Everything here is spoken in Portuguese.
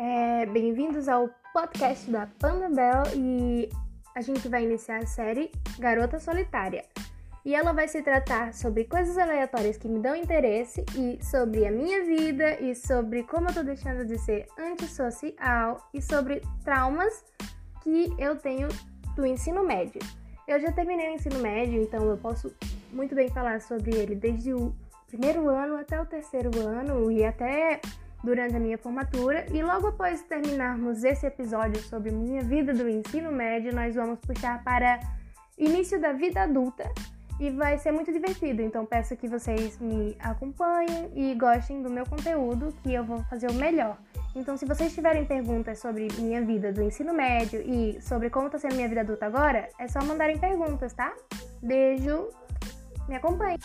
É, Bem-vindos ao podcast da Panda Bell e a gente vai iniciar a série Garota Solitária. E ela vai se tratar sobre coisas aleatórias que me dão interesse e sobre a minha vida e sobre como eu tô deixando de ser antissocial e sobre traumas que eu tenho do ensino médio. Eu já terminei o ensino médio, então eu posso muito bem falar sobre ele desde o primeiro ano até o terceiro ano e até durante a minha formatura. E logo após terminarmos esse episódio sobre minha vida do ensino médio, nós vamos puxar para início da vida adulta e vai ser muito divertido. Então peço que vocês me acompanhem e gostem do meu conteúdo, que eu vou fazer o melhor. Então, se vocês tiverem perguntas sobre minha vida do ensino médio e sobre como está sendo minha vida adulta agora, é só mandarem perguntas, tá? Beijo, me acompanhe.